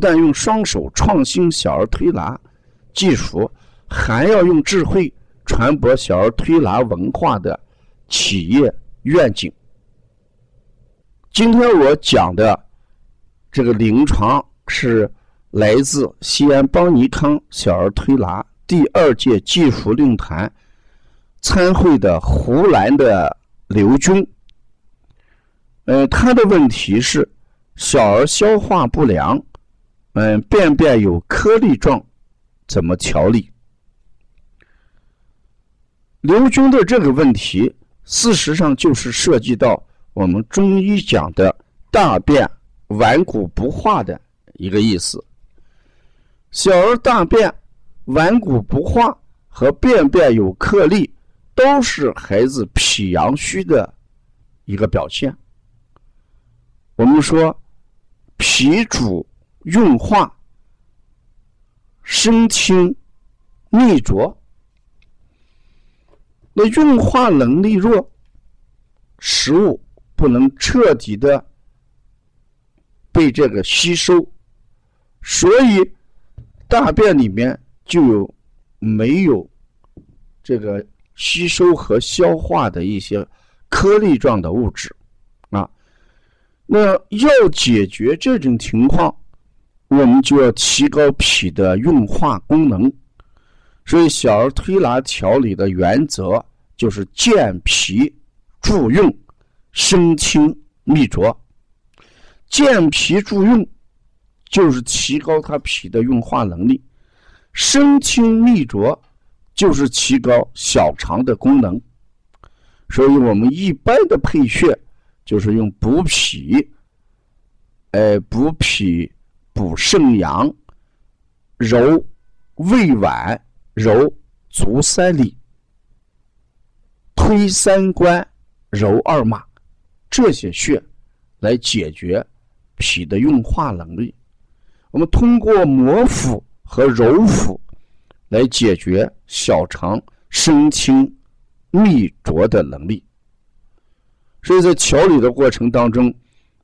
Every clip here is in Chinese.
不但用双手创新小儿推拿技术，还要用智慧传播小儿推拿文化的企业愿景。今天我讲的这个临床是来自西安邦尼康小儿推拿第二届技术论坛参会的湖南的刘军。呃，他的问题是小儿消化不良。嗯，便便有颗粒状，怎么调理？刘军的这个问题，事实上就是涉及到我们中医讲的大便顽固不化的一个意思。小儿大便顽固不化和便便有颗粒，都是孩子脾阳虚的一个表现。我们说，脾主。运化、生清、秘浊，那运化能力弱，食物不能彻底的被这个吸收，所以大便里面就有没有这个吸收和消化的一些颗粒状的物质啊。那要解决这种情况。我们就要提高脾的运化功能，所以小儿推拿调理的原则就是健脾助运、生清秘浊。健脾助运就是提高他脾的运化能力，生清秘浊就是提高小肠的功能。所以我们一般的配穴就是用补脾，哎，补脾。补肾阳，揉胃脘，揉足三里，推三关，揉二马，这些穴来解决脾的运化能力。我们通过摩腹和揉腹来解决小肠生清秘浊的能力。所以在调理的过程当中，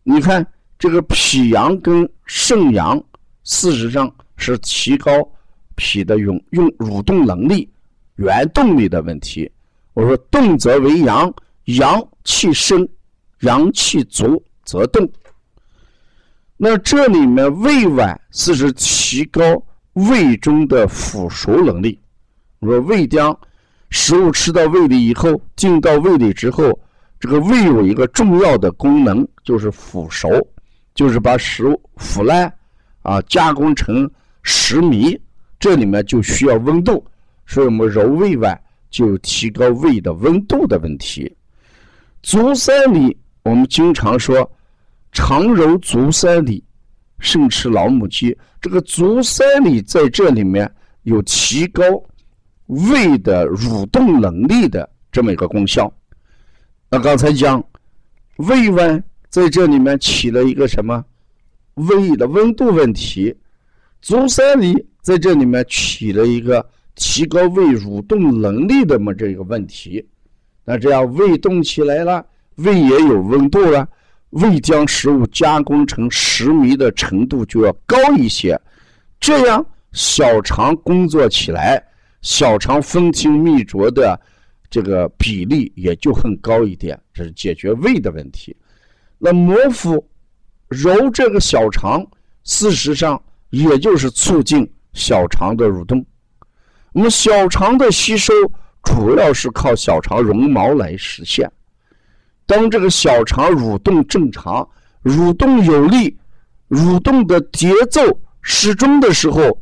你看。这个脾阳跟肾阳，事实上是提高脾的用用蠕动能力、原动力的问题。我说动则为阳，阳气生，阳气足则动。那这里面胃脘是指提高胃中的腐熟能力。我说胃将食物吃到胃里以后，进到胃里之后，这个胃有一个重要的功能，就是腐熟。就是把食物腐烂啊，加工成食糜，这里面就需要温度，所以我们揉胃脘就提高胃的温度的问题。足三里，我们经常说常揉足三里，胜吃老母鸡。这个足三里在这里面有提高胃的蠕动能力的这么一个功效。那刚才讲胃脘。在这里面起了一个什么胃的温度问题，足三里在这里面起了一个提高胃蠕动能力的么这个问题。那这样胃动起来了，胃也有温度了，胃将食物加工成食糜的程度就要高一些，这样小肠工作起来，小肠分清泌浊的这个比例也就很高一点，这是解决胃的问题。那摩腹揉这个小肠，事实上也就是促进小肠的蠕动。我们小肠的吸收主要是靠小肠绒毛来实现。当这个小肠蠕动正常、蠕动有力、蠕动的节奏适中的时候，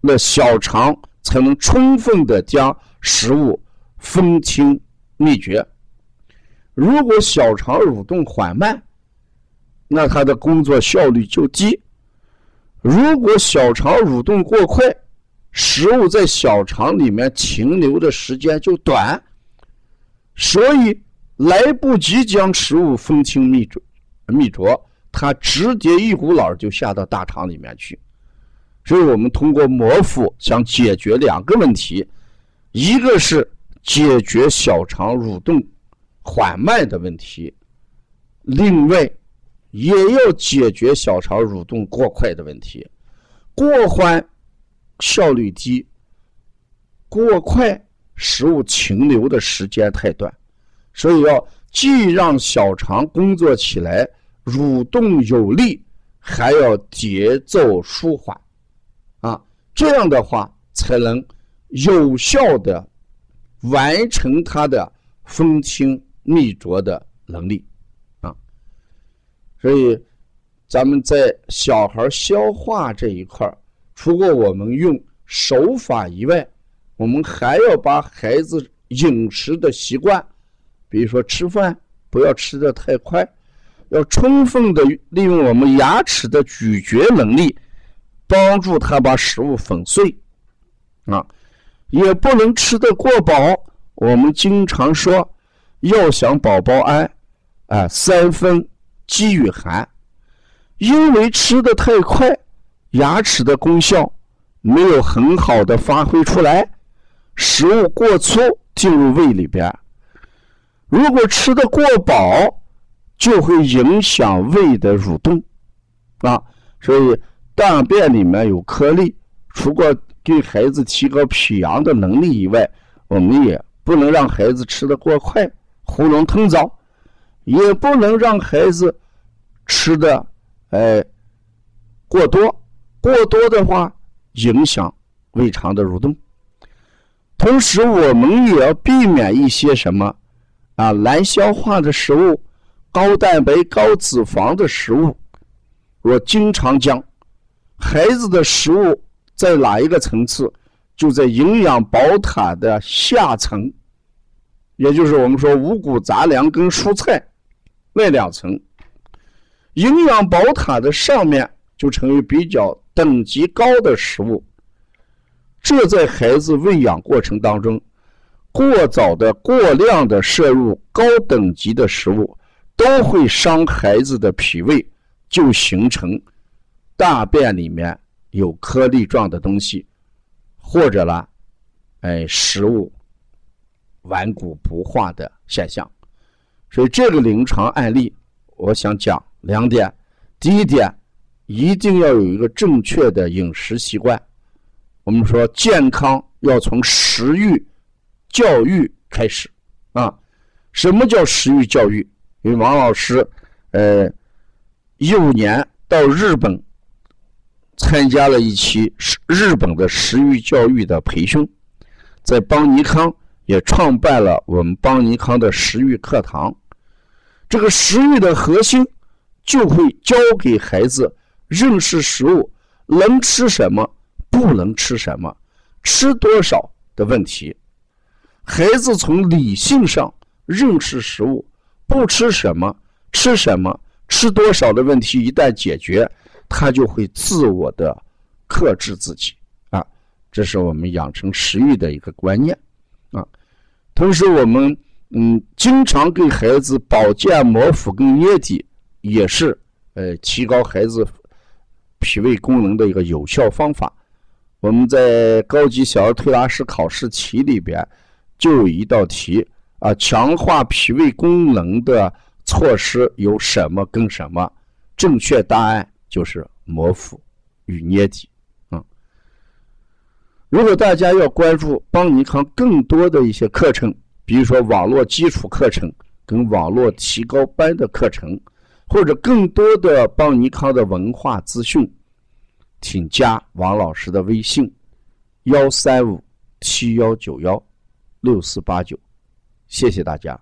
那小肠才能充分的将食物分清秘诀。如果小肠蠕动缓慢，那它的工作效率就低；如果小肠蠕动过快，食物在小肠里面停留的时间就短，所以来不及将食物分清秘诀，秘拙，它直接一股脑就下到大肠里面去。所以我们通过摩腹想解决两个问题，一个是解决小肠蠕动缓慢的问题，另外也要解决小肠蠕动过快的问题。过缓效率低，过快食物停留的时间太短，所以要既让小肠工作起来蠕动有力，还要节奏舒缓。啊，这样的话才能有效的完成它的分清秘浊的能力。所以，咱们在小孩消化这一块除过我们用手法以外，我们还要把孩子饮食的习惯，比如说吃饭不要吃的太快，要充分的利用我们牙齿的咀嚼能力。帮助他把食物粉碎，啊，也不能吃得过饱。我们经常说，要想宝宝安，啊，三分饥与寒。因为吃的太快，牙齿的功效没有很好的发挥出来，食物过粗进入胃里边。如果吃的过饱，就会影响胃的蠕动，啊，所以。大便里面有颗粒，除过给孩子提高脾阳的能力以外，我们也不能让孩子吃的过快，喉咙疼早，也不能让孩子吃的哎过多，过多的话影响胃肠的蠕动。同时，我们也要避免一些什么啊难消化的食物、高蛋白、高脂肪的食物。我经常讲。孩子的食物在哪一个层次？就在营养宝塔的下层，也就是我们说五谷杂粮跟蔬菜那两层。营养宝塔的上面就成为比较等级高的食物。这在孩子喂养过程当中，过早的、过量的摄入高等级的食物，都会伤孩子的脾胃，就形成。大便里面有颗粒状的东西，或者呢，哎，食物顽固不化的现象。所以这个临床案例，我想讲两点：第一点，一定要有一个正确的饮食习惯。我们说健康要从食欲教育开始啊。什么叫食欲教育？因为王老师，呃，一五年到日本。参加了一期日本的食欲教育的培训，在邦尼康也创办了我们邦尼康的食欲课堂。这个食欲的核心就会教给孩子认识食物能吃什么，不能吃什么，吃多少的问题。孩子从理性上认识食物，不吃什么，吃什么，吃多少的问题一旦解决。他就会自我的克制自己啊，这是我们养成食欲的一个观念。同时，我们嗯经常给孩子保健摩腹跟捏底，也是呃提高孩子脾胃功能的一个有效方法。我们在高级小儿推拿师考试题里边就有一道题啊，强化脾胃功能的措施有什么跟什么？正确答案。就是摩腹与捏底，如果大家要关注邦尼康更多的一些课程，比如说网络基础课程跟网络提高班的课程，或者更多的邦尼康的文化资讯，请加王老师的微信：幺三五七幺九幺六四八九，谢谢大家。